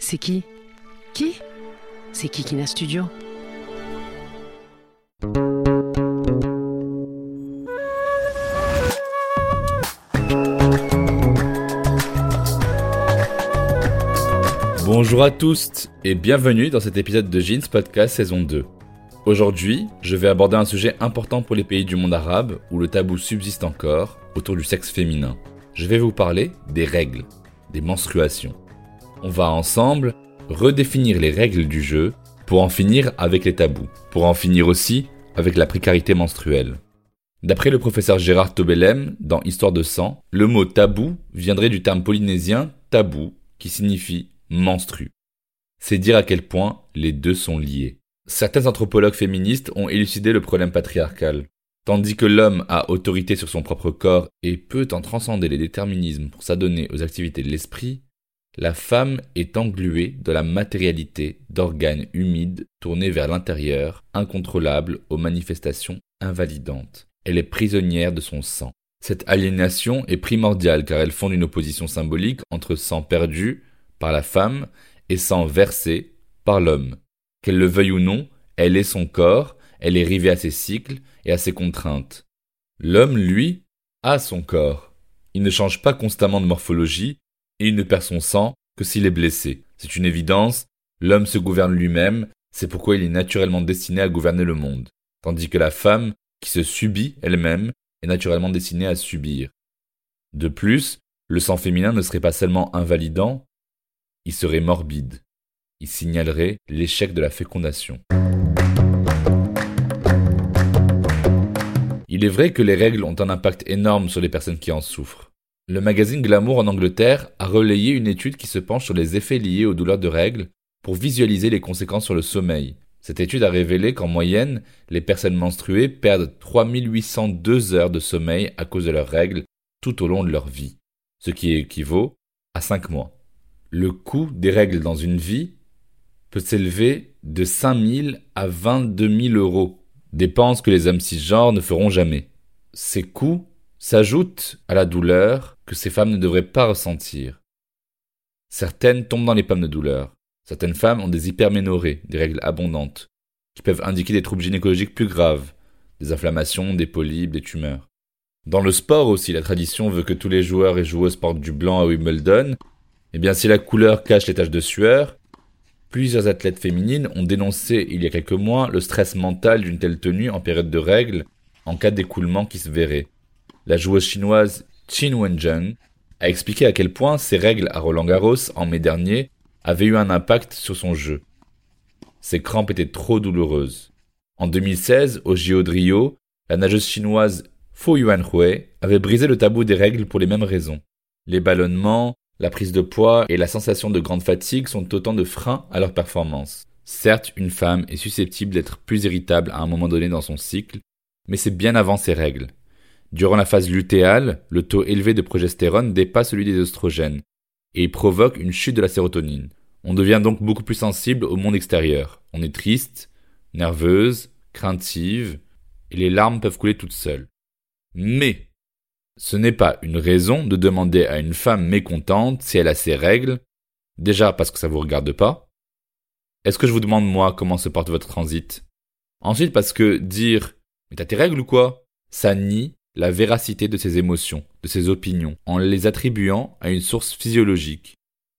C'est qui? Qui? C'est Kikina Studio? Bonjour à tous et bienvenue dans cet épisode de Jeans Podcast saison 2. Aujourd'hui, je vais aborder un sujet important pour les pays du monde arabe où le tabou subsiste encore autour du sexe féminin. Je vais vous parler des règles, des menstruations. On va ensemble redéfinir les règles du jeu pour en finir avec les tabous, pour en finir aussi avec la précarité menstruelle. D'après le professeur Gérard Tobelem, dans Histoire de sang, le mot tabou viendrait du terme polynésien tabou, qui signifie menstru. C'est dire à quel point les deux sont liés. Certains anthropologues féministes ont élucidé le problème patriarcal. Tandis que l'homme a autorité sur son propre corps et peut en transcender les déterminismes pour s'adonner aux activités de l'esprit, la femme est engluée dans la matérialité d'organes humides tournés vers l'intérieur, incontrôlables aux manifestations invalidantes. Elle est prisonnière de son sang. Cette aliénation est primordiale car elle fonde une opposition symbolique entre sang perdu par la femme et sang versé par l'homme. Qu'elle le veuille ou non, elle est son corps, elle est rivée à ses cycles et à ses contraintes. L'homme, lui, a son corps. Il ne change pas constamment de morphologie et il ne perd son sang que s'il est blessé. C'est une évidence, l'homme se gouverne lui-même, c'est pourquoi il est naturellement destiné à gouverner le monde. Tandis que la femme, qui se subit elle-même, est naturellement destinée à subir. De plus, le sang féminin ne serait pas seulement invalidant, il serait morbide. Il signalerait l'échec de la fécondation. Il est vrai que les règles ont un impact énorme sur les personnes qui en souffrent. Le magazine Glamour en Angleterre a relayé une étude qui se penche sur les effets liés aux douleurs de règles pour visualiser les conséquences sur le sommeil. Cette étude a révélé qu'en moyenne, les personnes menstruées perdent 3802 heures de sommeil à cause de leurs règles tout au long de leur vie, ce qui équivaut à 5 mois. Le coût des règles dans une vie peut s'élever de 5 000 à 22 000 euros, dépenses que les hommes cisgenres ne feront jamais. Ces coûts s'ajoutent à la douleur que ces femmes ne devraient pas ressentir. Certaines tombent dans les pommes de douleur. Certaines femmes ont des hyperménorrhées, des règles abondantes, qui peuvent indiquer des troubles gynécologiques plus graves, des inflammations, des polypes, des tumeurs. Dans le sport aussi, la tradition veut que tous les joueurs et joueuses portent du blanc à Wimbledon. Eh bien, si la couleur cache les taches de sueur, plusieurs athlètes féminines ont dénoncé il y a quelques mois le stress mental d'une telle tenue en période de règles en cas d'écoulement qui se verrait. La joueuse chinoise Qin Wenjun a expliqué à quel point ces règles à Roland Garros en mai dernier avaient eu un impact sur son jeu. Ses crampes étaient trop douloureuses. En 2016, au JO de la nageuse chinoise Fu Yuanhui avait brisé le tabou des règles pour les mêmes raisons. Les ballonnements, la prise de poids et la sensation de grande fatigue sont autant de freins à leur performance. Certes, une femme est susceptible d'être plus irritable à un moment donné dans son cycle, mais c'est bien avant ces règles. Durant la phase lutéale, le taux élevé de progestérone dépasse celui des oestrogènes, et il provoque une chute de la sérotonine. On devient donc beaucoup plus sensible au monde extérieur. On est triste, nerveuse, craintive, et les larmes peuvent couler toutes seules. Mais ce n'est pas une raison de demander à une femme mécontente si elle a ses règles, déjà parce que ça vous regarde pas. Est-ce que je vous demande moi comment se porte votre transit? Ensuite parce que dire mais t'as tes règles ou quoi? Ça nie la véracité de ses émotions, de ses opinions, en les attribuant à une source physiologique,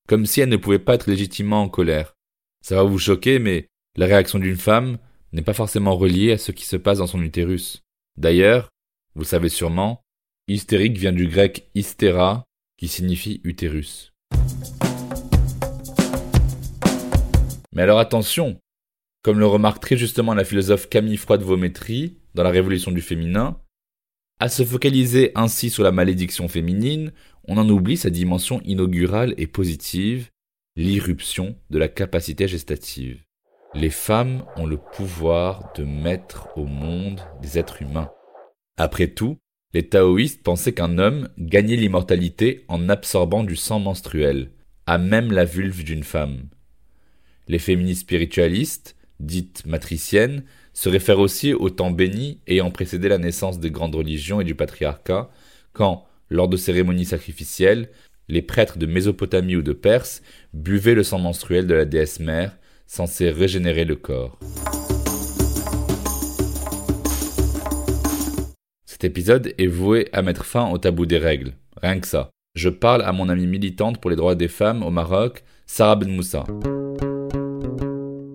comme si elle ne pouvait pas être légitimement en colère. Ça va vous choquer, mais la réaction d'une femme n'est pas forcément reliée à ce qui se passe dans son utérus. D'ailleurs, vous savez sûrement, hystérique vient du grec hystéra, qui signifie utérus. Mais alors attention, comme le remarque très justement la philosophe Camille Froide-Vaumétrie dans La Révolution du féminin, À se focaliser ainsi sur la malédiction féminine, on en oublie sa dimension inaugurale et positive, l'irruption de la capacité gestative. Les femmes ont le pouvoir de mettre au monde des êtres humains. Après tout, les taoïstes pensaient qu'un homme gagnait l'immortalité en absorbant du sang menstruel, à même la vulve d'une femme. Les féministes spiritualistes, dites matriciennes, se réfèrent aussi au temps béni ayant précédé la naissance des grandes religions et du patriarcat, quand, lors de cérémonies sacrificielles, les prêtres de Mésopotamie ou de Perse buvaient le sang menstruel de la déesse mère censé régénérer le corps. Cet épisode est voué à mettre fin au tabou des règles, rien que ça. Je parle à mon amie militante pour les droits des femmes au Maroc, Sarah Ben Moussa.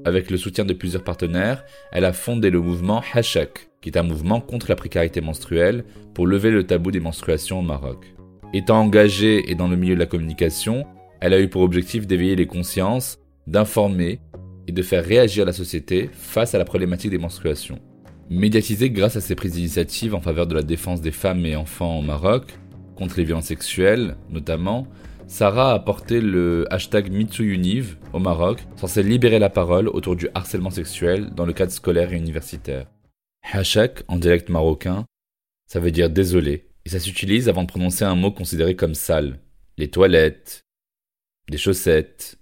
Avec le soutien de plusieurs partenaires, elle a fondé le mouvement Hashak, qui est un mouvement contre la précarité menstruelle pour lever le tabou des menstruations au Maroc. Étant engagée et dans le milieu de la communication, elle a eu pour objectif d'éveiller les consciences, d'informer et de faire réagir la société face à la problématique des menstruations. Médiatisée grâce à ses prises d'initiative en faveur de la défense des femmes et enfants au Maroc, contre les violences sexuelles notamment, Sarah a porté le hashtag MeTooUniv au Maroc, censé libérer la parole autour du harcèlement sexuel dans le cadre scolaire et universitaire. Hachak, en dialecte marocain, ça veut dire désolé, et ça s'utilise avant de prononcer un mot considéré comme sale. Les toilettes, des chaussettes,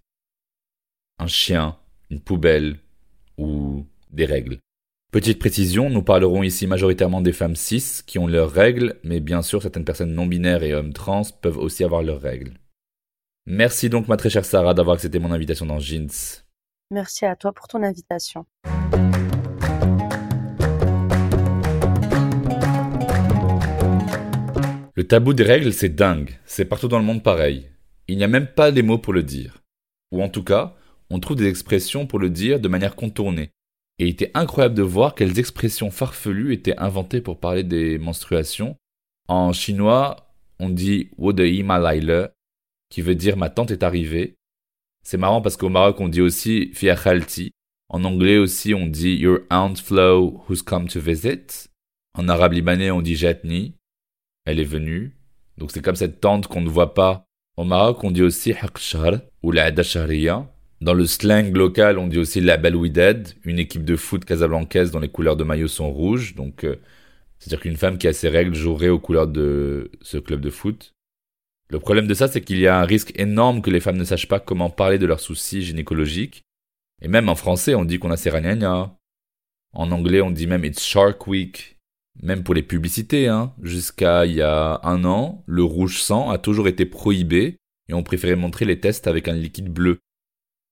un chien, une poubelle ou des règles. Petite précision, nous parlerons ici majoritairement des femmes cis qui ont leurs règles, mais bien sûr certaines personnes non binaires et hommes trans peuvent aussi avoir leurs règles. Merci donc ma très chère Sarah d'avoir accepté mon invitation dans Jeans. Merci à toi pour ton invitation. Le tabou des règles, c'est dingue. C'est partout dans le monde pareil. Il n'y a même pas les mots pour le dire. Ou en tout cas, on trouve des expressions pour le dire de manière contournée. Et il était incroyable de voir quelles expressions farfelues étaient inventées pour parler des menstruations. En chinois, on dit Wodei Malaile, qui veut dire ma tante est arrivée. C'est marrant parce qu'au Maroc, on dit aussi Fia Khalti. En anglais aussi, on dit Your Aunt Flo who's come to visit. En arabe libanais, on dit Jatni. Elle est venue. Donc c'est comme cette tante qu'on ne voit pas. Au Maroc, on dit aussi Haqshar ou la Shahriya. Dans le slang local, on dit aussi la Belouidad, une équipe de foot casablancaise dont les couleurs de maillot sont rouges. Donc, euh, c'est-à-dire qu'une femme qui a ses règles jouerait aux couleurs de ce club de foot. Le problème de ça, c'est qu'il y a un risque énorme que les femmes ne sachent pas comment parler de leurs soucis gynécologiques. Et même en français, on dit qu'on a ses ragnagnas. En anglais, on dit même It's Shark Week. Même pour les publicités, hein. Jusqu'à il y a un an, le rouge sang a toujours été prohibé et on préférait montrer les tests avec un liquide bleu.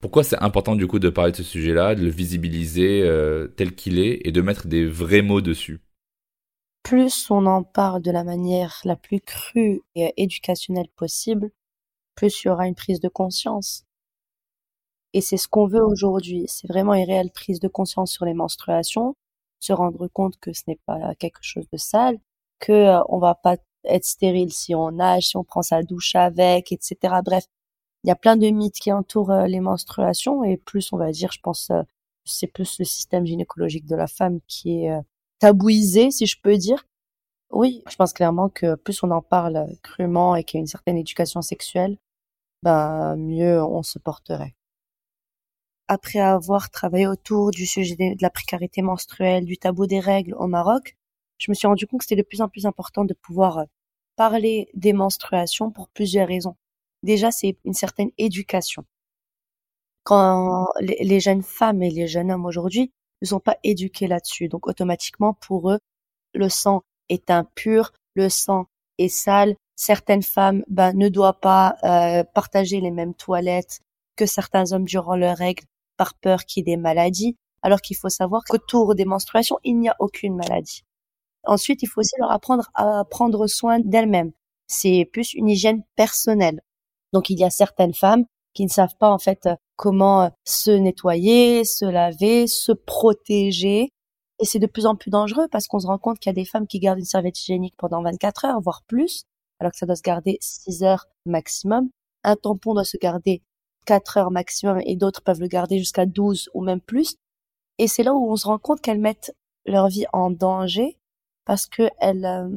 Pourquoi c'est important du coup de parler de ce sujet-là, de le visibiliser euh, tel qu'il est et de mettre des vrais mots dessus? Plus on en parle de la manière la plus crue et éducationnelle possible, plus il y aura une prise de conscience. Et c'est ce qu'on veut aujourd'hui. C'est vraiment une réelle prise de conscience sur les menstruations, se rendre compte que ce n'est pas quelque chose de sale, que euh, on va pas être stérile si on nage, si on prend sa douche avec, etc. Bref, il y a plein de mythes qui entourent euh, les menstruations et plus on va dire, je pense, euh, c'est plus le système gynécologique de la femme qui est tabouisé, si je peux dire. Oui, je pense clairement que plus on en parle crûment et qu'il y a une certaine éducation sexuelle, ben mieux on se porterait. Après avoir travaillé autour du sujet de la précarité menstruelle, du tabou des règles au Maroc, je me suis rendu compte que c'était de plus en plus important de pouvoir parler des menstruations pour plusieurs raisons déjà c'est une certaine éducation. Quand les, jeunes femmes et les jeunes hommes aujourd'hui ne sont pas éduqués là-dessus, donc automatiquement pour eux, le sang est impur, le sang est sale. Certaines femmes ben, ne doivent pas euh, partager les mêmes toilettes que certains hommes durant leurs règles par peur qu'il y ait des maladies, alors qu'il faut savoir qu'autour des menstruations, il n'y a aucune maladie. Ensuite, il faut aussi leur apprendre à prendre soin d'elles-mêmes. C'est plus une hygiène personnelle. Donc il y a certaines femmes qui ne savent pas en fait euh, comment euh, se nettoyer, se laver, se protéger. Et c'est de plus en plus dangereux parce qu'on se rend compte qu'il y a des femmes qui gardent une serviette hygiénique pendant 24 heures, voire plus, alors que ça doit se garder 6 heures maximum. Un tampon doit se garder 4 heures maximum et d'autres peuvent le garder jusqu'à 12 ou même plus. Et c'est là où on se rend compte qu'elles mettent leur vie en danger parce qu'elles euh,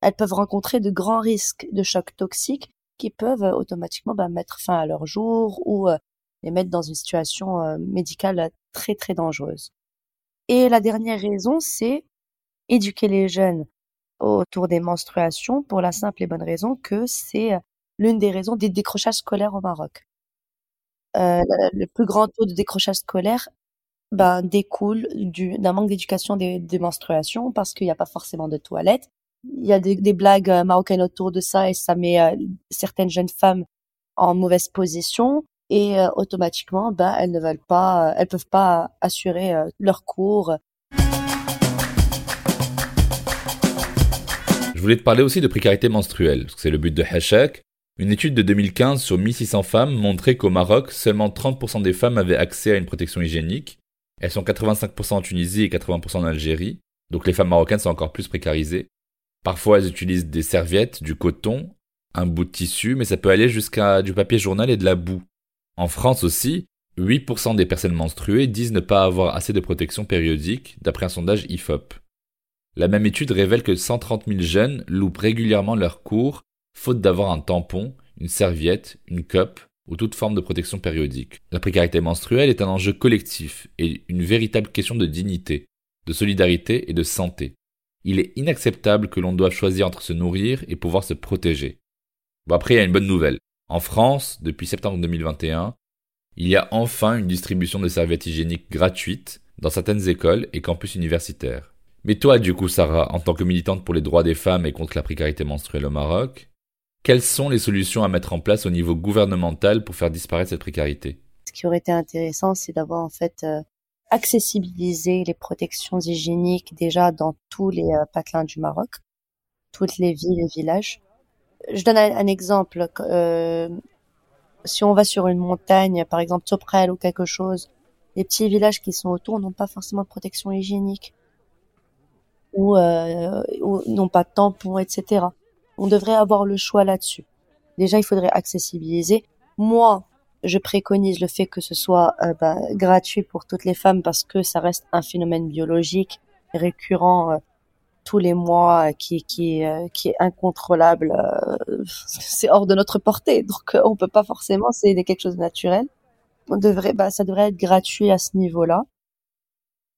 elles peuvent rencontrer de grands risques de chocs toxiques qui peuvent euh, automatiquement bah, mettre fin à leur jour ou euh, les mettre dans une situation euh, médicale très très dangereuse. Et la dernière raison, c'est éduquer les jeunes autour des menstruations pour la simple et bonne raison que c'est l'une des raisons des décrochages scolaires au Maroc. Le plus grand taux de décrochage scolaire ben, découle d'un manque d'éducation des, des, menstruations parce qu'il n'y a pas forcément de toilettes. Il y a des, blagues marocaines autour de ça et ça met certaines jeunes femmes en mauvaise position et euh, automatiquement, ben, elles ne veulent pas, euh, elles peuvent pas assurer euh, leurs cours. Je voulais te parler aussi de précarité menstruelle, parce que c'est le but de Hachak. Une étude de 2015 sur 1600 femmes montrait qu'au Maroc, seulement 30% des femmes avaient accès à une protection hygiénique. Elles sont 85% en Tunisie et 80% en Algérie, donc les femmes marocaines sont encore plus précarisées. Parfois, elles utilisent des serviettes, du coton, un bout de tissu, mais ça peut aller jusqu'à du papier journal et de la boue. En France aussi, 8% des personnes menstruées disent ne pas avoir assez de protection périodique, d'après un sondage IFOP. La même étude révèle que 130 000 jeunes loupent régulièrement leurs cours, faute d'avoir un tampon, une serviette, une cup ou toute forme de protection périodique. La précarité menstruelle est un enjeu collectif et une véritable question de dignité, de solidarité et de santé. Il est inacceptable que l'on doive choisir entre se nourrir et pouvoir se protéger. Bon après, il y a une bonne nouvelle. En France, depuis septembre 2021, il y a enfin une distribution de serviettes hygiéniques gratuites dans certaines écoles et campus universitaires. Mais toi, du coup, Sarah, en tant que militante pour les droits des femmes et contre la précarité menstruelle au Maroc, quelles sont les solutions à mettre en place au niveau gouvernemental pour faire disparaître cette précarité? Ce qui aurait été intéressant, c'est d'avoir en fait euh, accessibilisé les protections hygiéniques déjà dans tous les euh, patelins du Maroc, toutes les villes et villages, je donne un, exemple. Euh, si on va sur une montagne, par exemple Toprel ou quelque chose, les petits villages qui sont autour n'ont pas forcément de protection hygiénique ou, euh, ou n'ont pas de tampons, etc. On devrait avoir le choix là-dessus. Déjà, il faudrait accessibiliser. Moi, je préconise le fait que ce soit euh, bah, gratuit pour toutes les femmes parce que ça reste un phénomène biologique récurrent euh, tous les mois qui qui euh, qui est incontrôlable euh, c'est hors de notre portée. Donc on peut pas forcément c'est quelque chose de naturel. On devrait bah ça devrait être gratuit à ce niveau-là.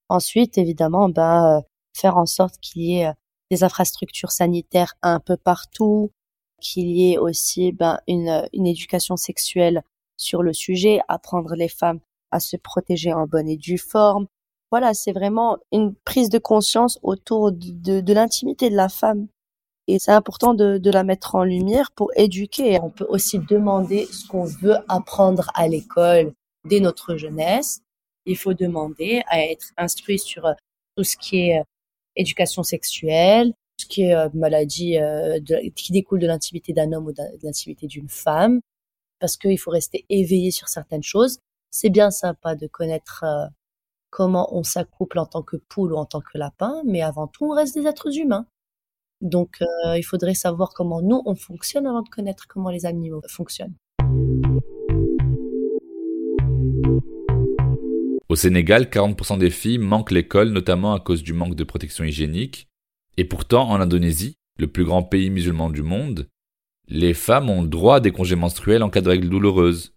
Ensuite évidemment bah faire en sorte qu'il y ait des infrastructures sanitaires un peu partout qu'il y ait aussi ben une une éducation sexuelle sur le sujet apprendre les femmes à se protéger en bonne et due forme voilà, c'est vraiment une prise de conscience autour de, de, l'intimité de la femme. Et c'est important de, de, la mettre en lumière pour éduquer. On peut aussi demander ce qu'on veut apprendre à l'école dès notre jeunesse. Il faut demander à être instruit sur euh, tout ce qui est euh, éducation sexuelle, ce qui est euh, maladie qui découle de l'intimité d'un homme ou de l'intimité d'une femme, parce qu'il faut rester éveillé sur certaines choses. C'est bien sympa de connaître comment on s'accouple en tant que poule ou en tant que lapin, mais avant tout, on reste des êtres humains. Donc, euh, il faudrait savoir comment nous, on fonctionne avant de connaître comment les animaux fonctionnent. Au Sénégal, 40% des filles manquent l'école, notamment à cause du manque de protection hygiénique. Et pourtant, en Indonésie, le plus grand pays musulman du monde, les femmes ont droit à des congés menstruels en cas de règles douloureuses.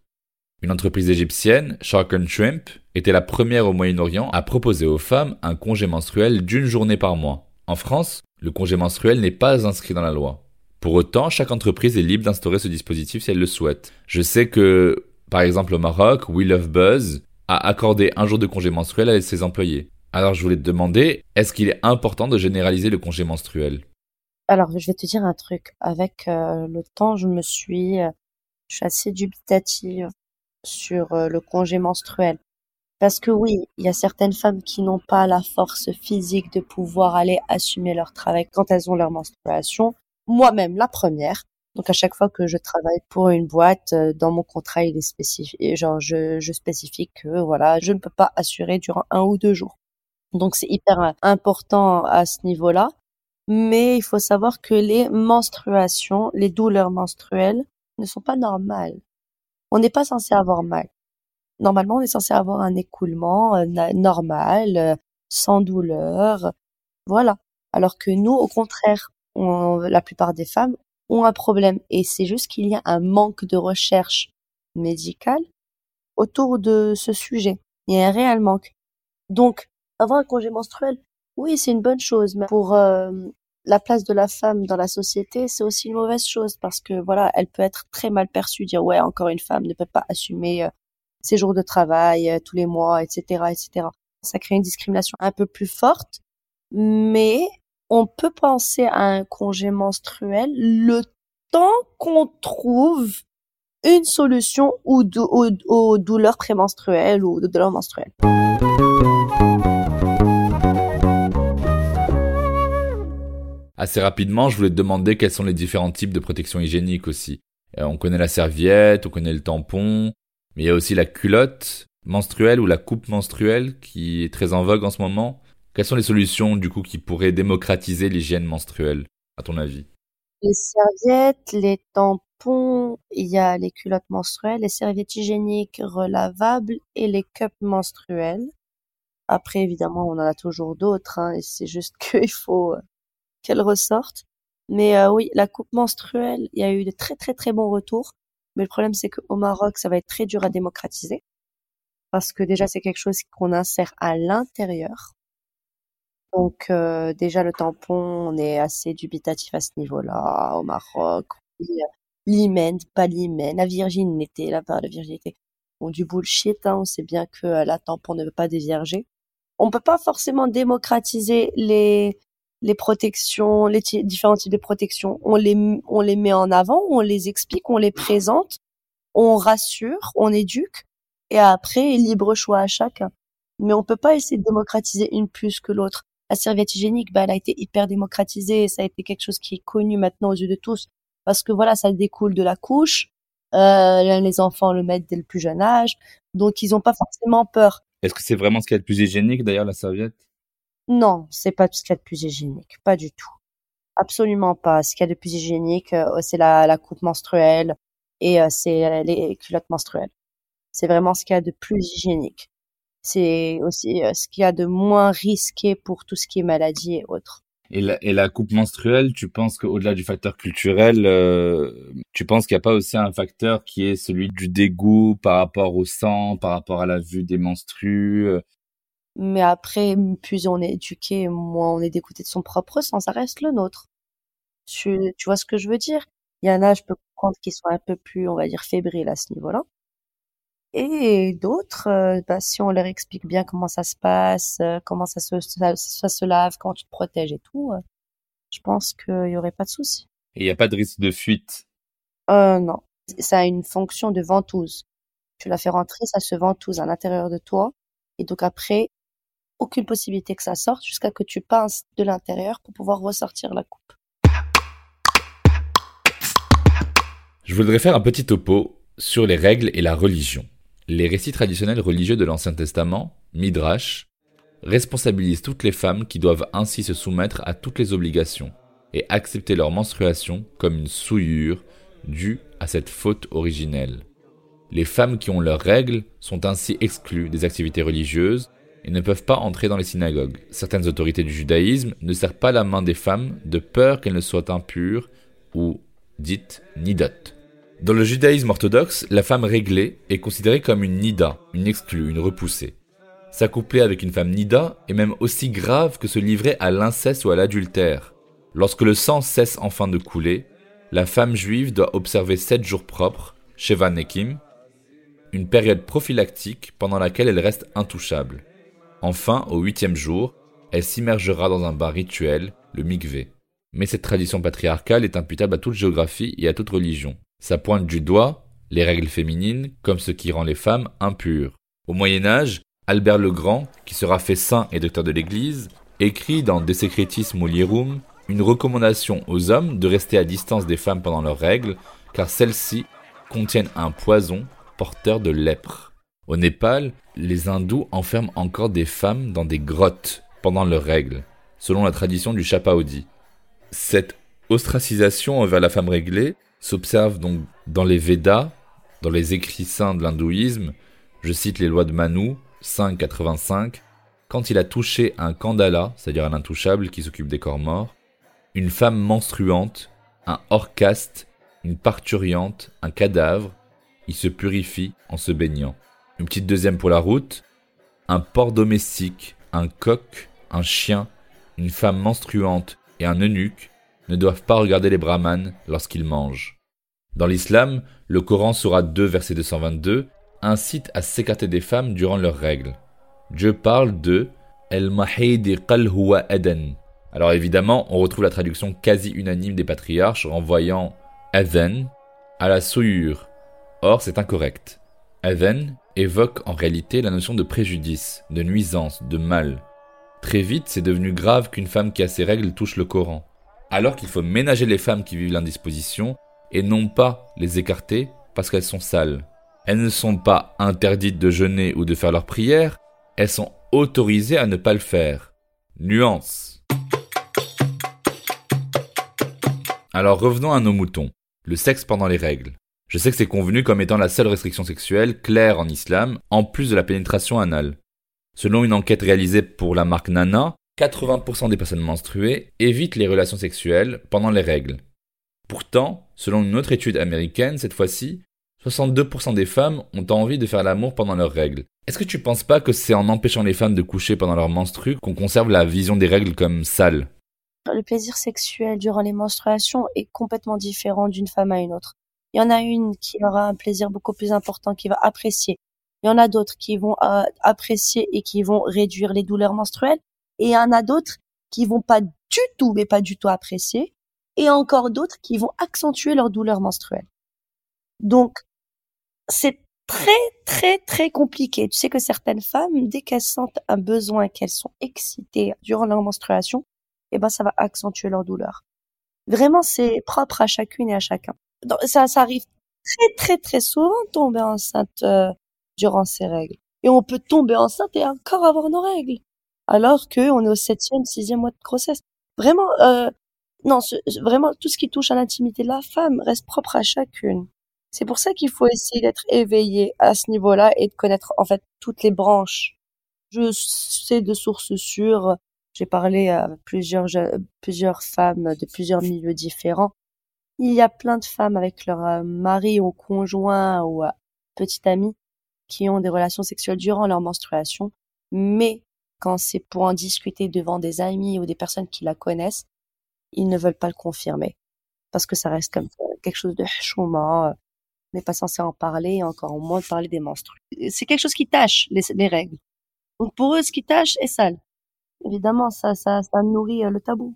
Une entreprise égyptienne, Shark and Shrimp, était la première au Moyen-Orient à proposer aux femmes un congé menstruel d'une journée par mois. En France, le congé menstruel n'est pas inscrit dans la loi. Pour autant, chaque entreprise est libre d'instaurer ce dispositif si elle le souhaite. Je sais que, par exemple au Maroc, We Love Buzz a accordé un jour de congé menstruel à ses employés. Alors je voulais te demander, est-ce qu'il est important de généraliser le congé menstruel? Alors je vais te dire un truc. Avec euh, le temps, je me suis, euh, je suis assez dubitative sur euh, le congé menstruel. Parce que oui, il y a certaines femmes qui n'ont pas la force physique de pouvoir aller assumer leur travail quand elles ont leur menstruation. Moi-même, la première. Donc à chaque fois que je travaille pour une boîte, euh, dans mon contrat, il est spécifié, genre je, je spécifie que voilà, je ne peux pas assurer durant un ou deux jours. Donc c'est hyper euh, important à ce niveau-là. Mais il faut savoir que les menstruations, les douleurs menstruelles ne sont pas normales on n'est pas censé avoir mal. Normalement, on est censé avoir un écoulement euh, normal, euh, sans douleur, voilà. Alors que nous, au contraire, la plupart des femmes ont un problème. Et c'est juste qu'il y a un manque de recherche médicale autour de ce sujet. Il y a un réel manque. Donc, avoir un congé menstruel, oui, c'est une bonne chose, mais pour euh, la place de la femme dans la société, c'est aussi une mauvaise chose parce que voilà, elle peut être très mal perçue, dire ouais, encore une femme ne peut pas assumer euh, ses jours de travail euh, tous les mois, etc., etc. Ça crée une discrimination un peu plus forte, mais on peut penser à un congé menstruel le temps qu'on trouve une solution aux, aux douleurs prémenstruelles ou aux douleurs menstruelles. Assez rapidement, je voulais te demander quels sont les différents types de protection hygiénique aussi. Euh, on connaît la serviette, on connaît le tampon, mais il y a aussi la culotte menstruelle ou la coupe menstruelle qui est très en vogue en ce moment. Quelles sont les solutions du coup qui pourraient démocratiser l'hygiène menstruelle, à ton avis? Les serviettes, les tampons, il y a les culottes menstruelles, les serviettes hygiéniques relavables et les cups menstruelles. Après, évidemment, on en a toujours d'autres, hein, et c'est juste qu'il faut euh, qu'elle ressorte. Mais euh, oui, la coupe menstruelle, il y a eu de très très très bons retours. Mais le problème, c'est qu'au Maroc, ça va être très dur à démocratiser. Parce que déjà, c'est quelque chose qu'on insère à l'intérieur. Donc euh, déjà, le tampon, on est assez dubitatif à ce niveau-là. Au Maroc, l'hymen, pas l'hymen, la virginité, la part de virginité. Bon, du bullshit, hein, on sait bien que euh, la tampon ne veut pas dévierger. On peut pas forcément démocratiser les les protections, les différents types de protections. On les, on les met en avant, on les explique, on les présente, on rassure, on éduque, et après, libre choix à chacun. Mais on peut pas essayer de démocratiser une plus que l'autre. La serviette hygiénique, bah, elle a été hyper démocratisée, ça a été quelque chose qui est connu maintenant aux yeux de tous, parce que voilà, ça découle de la couche, euh, les enfants le mettent dès le plus jeune âge, donc ils ont pas forcément peur. Est-ce que c'est vraiment ce qui est le plus hygiénique d'ailleurs, la serviette? Non, c'est pas ce qu'il y a de plus hygiénique, pas du tout. Absolument pas. Ce qu'il y a de plus hygiénique, euh, c'est la, coupe menstruelle et euh, c'est les culottes menstruelles. C'est vraiment ce qu'il y a de plus hygiénique. C'est aussi euh, ce qu'il y a de moins risqué pour tout ce qui est maladie et autres. Et la, et la coupe menstruelle, tu penses qu'au-delà du facteur culturel, tu penses qu'il n'y a pas aussi un facteur qui est celui du dégoût par rapport au sang, par rapport à la vue des menstrues mais après, plus on est éduqué, moins on est dégoûté de son propre sang, ça reste le nôtre. Tu, tu vois ce que je veux dire? Il y en a, je peux comprendre qu'ils soient un peu plus, on va dire, fébriles à ce niveau-là. Et d'autres, euh, bah, si on leur explique bien comment ça se passe, euh, comment ça se, ça, se lave, comment tu te protèges et tout, euh, je pense qu'il y aurait pas de souci. Et il n'y a pas de risque de fuite? Euh, non. Ça a une fonction de ventouse. Tu la fais rentrer, ça se ventouse à l'intérieur de toi. Et donc après, aucune possibilité que ça sorte jusqu'à que tu pinces de l'intérieur pour pouvoir ressortir la coupe. Je voudrais faire un petit topo sur les règles et la religion. Les récits traditionnels religieux de l'Ancien Testament, Midrash, responsabilisent toutes les femmes qui doivent ainsi se soumettre à toutes les obligations et accepter leur menstruation comme une souillure due à cette faute originelle. Les femmes qui ont leurs règles sont ainsi exclues des activités religieuses et ne peuvent pas entrer dans les synagogues. Certaines autorités du judaïsme ne serrent pas la main des femmes de peur qu'elles ne soient impures ou dites nidot. Dans le judaïsme orthodoxe, la femme réglée est considérée comme une nida, une exclue, une repoussée. S'accoupler avec une femme nida est même aussi grave que se livrer à l'inceste ou à l'adultère. Lorsque le sang cesse enfin de couler, la femme juive doit observer sept jours propres, Sheva Nekim, une période prophylactique pendant laquelle elle reste intouchable. Enfin, au huitième jour, elle s'immergera dans un bain rituel, le mikvé. Mais cette tradition patriarcale est imputable à toute géographie et à toute religion. Ça pointe du doigt les règles féminines comme ce qui rend les femmes impures. Au Moyen Âge, Albert le Grand, qui sera fait saint et docteur de l'Église, écrit dans De Secretis Mulierum une recommandation aux hommes de rester à distance des femmes pendant leurs règles, car celles-ci contiennent un poison porteur de lèpre. Au Népal, les hindous enferment encore des femmes dans des grottes pendant leurs règles, selon la tradition du Chapaodi. Cette ostracisation envers la femme réglée s'observe donc dans les Védas, dans les écrits saints de l'hindouisme, je cite les lois de Manu 5.85, quand il a touché un kandala, c'est-à-dire un intouchable qui s'occupe des corps morts, une femme menstruante, un hors-caste, une parturiante, un cadavre. Il se purifie en se baignant. Une petite deuxième pour la route. Un porc domestique, un coq, un chien, une femme menstruante et un eunuque ne doivent pas regarder les brahmanes lorsqu'ils mangent. Dans l'islam, le Coran Surah 2 verset 222 incite à s'écarter des femmes durant leurs règles. Dieu parle de El huwa Eden. Alors évidemment, on retrouve la traduction quasi unanime des patriarches renvoyant Eden à la souillure. Or, c'est incorrect. Eden évoque en réalité la notion de préjudice, de nuisance, de mal. Très vite, c'est devenu grave qu'une femme qui a ses règles touche le Coran. Alors qu'il faut ménager les femmes qui vivent l'indisposition et non pas les écarter parce qu'elles sont sales. Elles ne sont pas interdites de jeûner ou de faire leur prière, elles sont autorisées à ne pas le faire. Nuance. Alors revenons à nos moutons. Le sexe pendant les règles. Je sais que c'est convenu comme étant la seule restriction sexuelle claire en islam, en plus de la pénétration anale. Selon une enquête réalisée pour la marque Nana, 80% des personnes menstruées évitent les relations sexuelles pendant les règles. Pourtant, selon une autre étude américaine, cette fois-ci, 62% des femmes ont envie de faire l'amour pendant leurs règles. Est-ce que tu penses pas que c'est en empêchant les femmes de coucher pendant leur menstru qu'on conserve la vision des règles comme sales? Le plaisir sexuel durant les menstruations est complètement différent d'une femme à une autre. Il y en a une qui aura un plaisir beaucoup plus important, qui va apprécier. Il y en a d'autres qui vont euh, apprécier et qui vont réduire les douleurs menstruelles. Et il y en a d'autres qui vont pas du tout, mais pas du tout apprécier et encore d'autres qui vont accentuer leur douleur menstruelle. Donc, c'est très, très, très compliqué. Tu sais que certaines femmes, dès qu'elles sentent un besoin, qu'elles sont excitées durant leur menstruation, eh ben, ça va accentuer leur douleur. Vraiment, c'est propre à chacune et à chacun. Ça, ça arrive très, très, très souvent tomber enceinte euh, durant ces règles. Et on peut tomber enceinte et encore avoir nos règles. Alors que on est au septième, sixième mois de grossesse. Vraiment, euh, non, vraiment, tout ce qui touche à l'intimité de la femme reste propre à chacune. C'est pour ça qu'il faut essayer d'être éveillé à ce niveau-là et de connaître en fait toutes les branches. Je sais de sources sûres, j'ai parlé à plusieurs, plusieurs femmes de plusieurs milieux différents. Il y a plein de femmes avec leur euh, mari ou conjoint ou euh, petit ami qui ont des relations sexuelles durant leur menstruation, mais quand c'est pour en discuter devant des amis ou des personnes qui la connaissent, ils ne veulent pas le confirmer parce que ça reste comme quelque chose de chouma. On n'est pas censé en parler, encore moins parler des monstres. C'est quelque chose qui tâche les, règles. Donc pour eux, ce qui tâche est sale. Évidemment, ça, ça, ça nourrit euh, le tabou.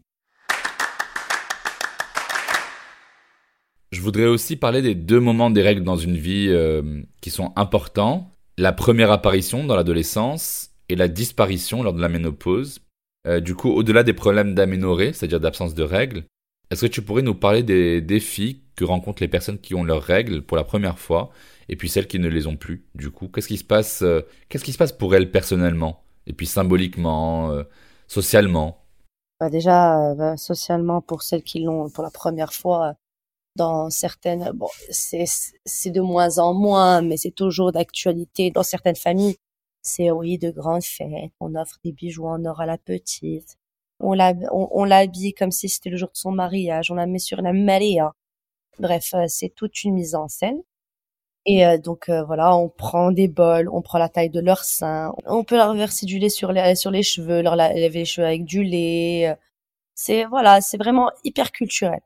Je voudrais aussi parler des deux moments des règles dans une vie euh, qui sont importants. La première apparition dans l'adolescence et la disparition lors de la ménopause. Euh, du coup, au-delà des problèmes d'aménorrhée, c'est-à-dire d'absence de règles, est-ce que tu pourrais nous parler des défis que rencontrent les personnes qui ont leurs règles pour la première fois et puis celles qui ne les ont plus Du coup, qu'est-ce qui se passe euh, Qu'est-ce qui se passe pour elles personnellement et puis symboliquement, euh, socialement? Bah Déjà, bah, socialement pour celles qui l'ont pour la première fois, dans certaines, bon, c'est de moins en moins, mais c'est toujours d'actualité dans certaines familles. C'est oui, de grandes fêtes, on offre des bijoux en or à la petite, on l'habille comme si c'était le jour de son mariage, on la met sur la maria. Bref, euh, c'est toute une mise en scène. Et euh, donc euh, voilà, on prend des bols, on prend la taille de leur sein, on peut leur verser du lait sur les sur les cheveux, leur laver les cheveux avec du lait. C'est voilà, c'est vraiment hyper culturel.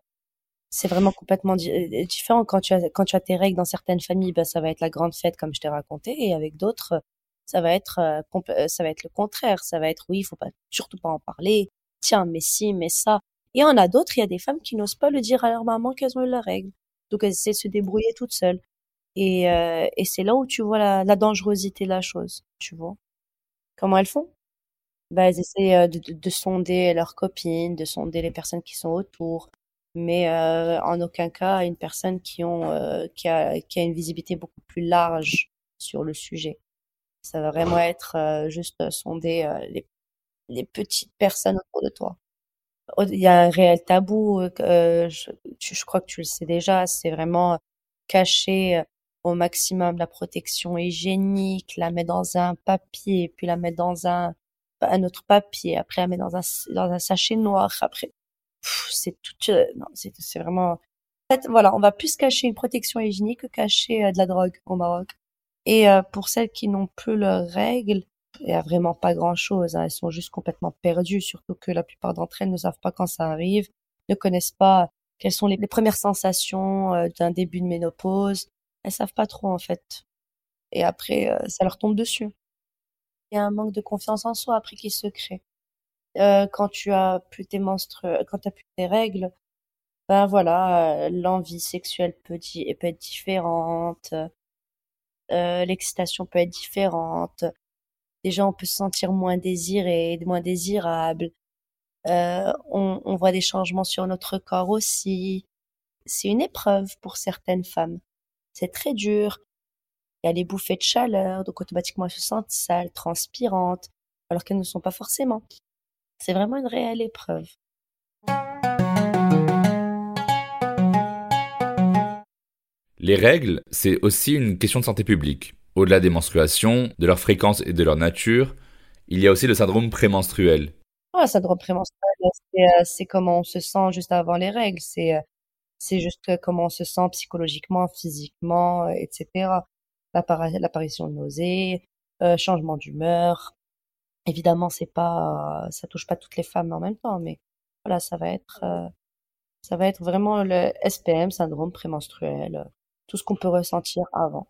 C'est vraiment complètement différent. Quand tu as quand tu as tes règles dans certaines familles, ben ça va être la grande fête comme je t'ai raconté, et avec d'autres, ça va être euh, euh, ça va être le contraire. Ça va être oui il faut pas surtout pas en parler. Tiens mais si mais ça. Et on a d'autres il y a des femmes qui n'osent pas le dire à leur maman qu'elles ont eu leurs règles donc elles essaient de se débrouiller toutes seules. Et, euh, et c'est là où tu vois la, la, dangerosité de la chose tu vois. Comment elles font? Bah elles essaient de, de, sonder leurs copines de sonder les personnes qui sont autour mais en aucun cas une personne qui ont qui a qui a une visibilité beaucoup plus large sur le sujet ça va vraiment être euh, juste euh, sonder euh, les, les petites personnes autour de toi. Il y a un réel tabou, je, je, crois que tu le sais déjà, c'est vraiment cacher au maximum la protection hygiénique, la mettre dans un papier, puis la mettre dans un, un autre papier, après la mettre dans un, dans un sachet noir, après. C'est tout, non, c'est vraiment. En fait, voilà, on va plus cacher une protection hygiénique que cacher de la drogue au Maroc. Et pour celles qui n'ont plus leurs règles, il y a vraiment pas grand chose. Hein. Elles sont juste complètement perdues, surtout que la plupart d'entre elles ne savent pas quand ça arrive, ne connaissent pas quelles sont les, premières sensations euh, d'un début de ménopause. Elles savent pas trop en fait. Et après, euh, ça leur tombe dessus. Il y a un manque de confiance en soi après qui se crée. Euh, quand tu as plus tes monstres, quand tu as plus tes règles, ben voilà, l'envie sexuelle peut, être différente, l'excitation peut être différente, déjà on peut se sentir moins désiré, moins désirable. Euh, on, on voit des changements sur notre corps aussi. C'est une épreuve pour certaines femmes. C'est très dur. Il y a les bouffées de chaleur, donc automatiquement elles se sentent sales, transpirantes, alors qu'elles ne sont pas forcément. C'est vraiment une réelle épreuve. Les règles, c'est aussi une question de santé publique. Au-delà des menstruations, de leur fréquence et de leur nature, il y a aussi le syndrome prémenstruel. Ah, le syndrome prémenstruel, euh, c'est comment on se sent juste avant les règles. C'est euh, c'est juste comment on se sent psychologiquement, physiquement, euh, etc. L'apparition de nausées, changement d'humeur. Évidemment, c'est pas, ça touche pas toutes les femmes en même temps, mais voilà, ça va être, ça va être vraiment le SPM, syndrome prémenstruel, tout ce qu'on peut ressentir avant.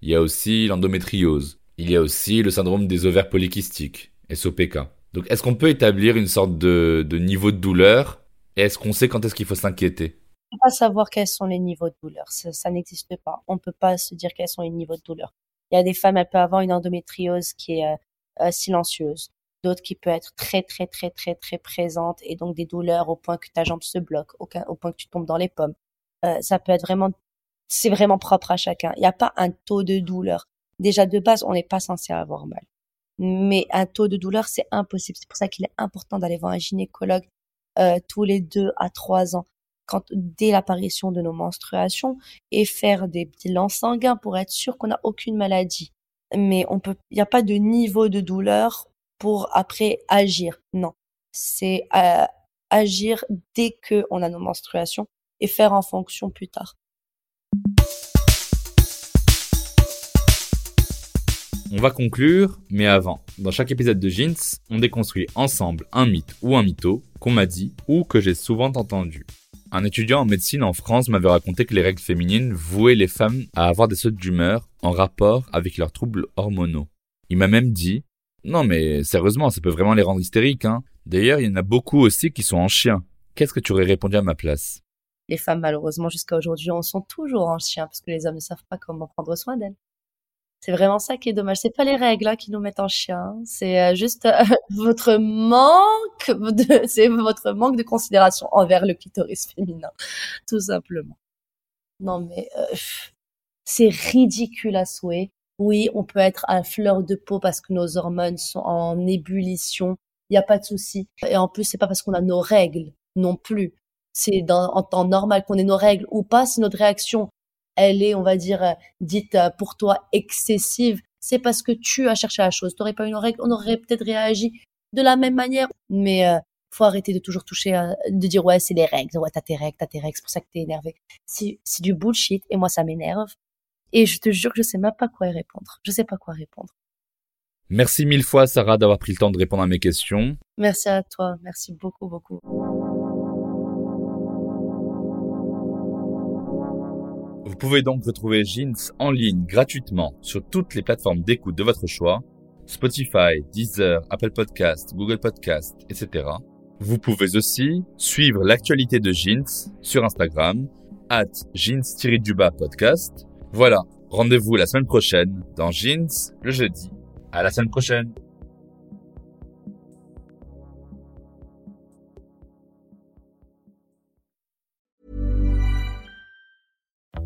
Il y a aussi l'endométriose. Il y a aussi le syndrome des ovaires polykystiques, SOPK. Donc est-ce qu'on peut établir une sorte de, niveau de douleur et est-ce qu'on sait quand est-ce qu'il faut s'inquiéter? On ne peut pas savoir quels sont les niveaux de douleur, ça, n'existe pas. On ne peut pas se dire quels sont les niveaux de douleur. Il y a des femmes, elles peuvent avoir une endométriose qui est euh, euh, silencieuse, d'autres qui peuvent être très très très très très présentes et donc des douleurs au point que ta jambe se bloque, au, point que tu tombes dans les pommes. Euh, ça peut être vraiment c'est vraiment propre à chacun. Il n'y a pas un taux de douleur. Déjà de base, on n'est pas censé avoir mal. Mais un taux de douleur, c'est impossible. C'est pour ça qu'il est important d'aller voir un gynécologue euh, tous les deux à trois ans, quand dès l'apparition de nos menstruations, et faire des bilans sanguins pour être sûr qu'on n'a aucune maladie. Mais on peut, il n'y a pas de niveau de douleur pour après agir. Non, c'est euh, agir dès que on a nos menstruations et faire en fonction plus tard. On va conclure, mais avant, dans chaque épisode de Jeans, on déconstruit ensemble un mythe ou un mytho qu'on m'a dit ou que j'ai souvent entendu. Un étudiant en médecine en France m'avait raconté que les règles féminines vouaient les femmes à avoir des sautes d'humeur en rapport avec leurs troubles hormonaux. Il m'a même dit Non mais sérieusement, ça peut vraiment les rendre hystériques, hein. D'ailleurs, il y en a beaucoup aussi qui sont en chien. Qu'est-ce que tu aurais répondu à ma place? Les femmes, malheureusement, jusqu'à aujourd'hui, en sont toujours en chien parce que les hommes ne savent pas comment prendre soin d'elles. C'est vraiment ça qui est dommage. C'est pas les règles hein, qui nous mettent en chien. C'est euh, juste euh, votre manque de, c'est votre manque de considération envers le clitoris féminin, tout simplement. Non mais euh, c'est ridicule à souhait. Oui, on peut être à fleur de peau parce que nos hormones sont en ébullition. Il n'y a pas de souci. Et en plus, c'est pas parce qu'on a nos règles non plus. C'est en temps normal qu'on ait nos règles ou pas. C'est notre réaction elle est, on va dire, euh, dite euh, pour toi excessive, c'est parce que tu as cherché la chose. T'aurais pas une règle, on aurait peut-être réagi de la même manière. Mais euh, faut arrêter de toujours toucher, de dire ouais c'est les règles, ouais t'as tes règles, t'as tes règles, c'est pour ça que t'es énervé. C'est du bullshit et moi ça m'énerve. Et je te jure que je sais même pas quoi y répondre. Je sais pas quoi répondre. Merci mille fois Sarah d'avoir pris le temps de répondre à mes questions. Merci à toi, merci beaucoup beaucoup. Pouvez donc retrouver Jeans en ligne gratuitement sur toutes les plateformes d'écoute de votre choix, Spotify, Deezer, Apple Podcast, Google Podcast, etc. Vous pouvez aussi suivre l'actualité de Jeans sur Instagram, at jeans-du-bas podcast. Voilà, rendez-vous la semaine prochaine dans Jeans le jeudi. À la semaine prochaine.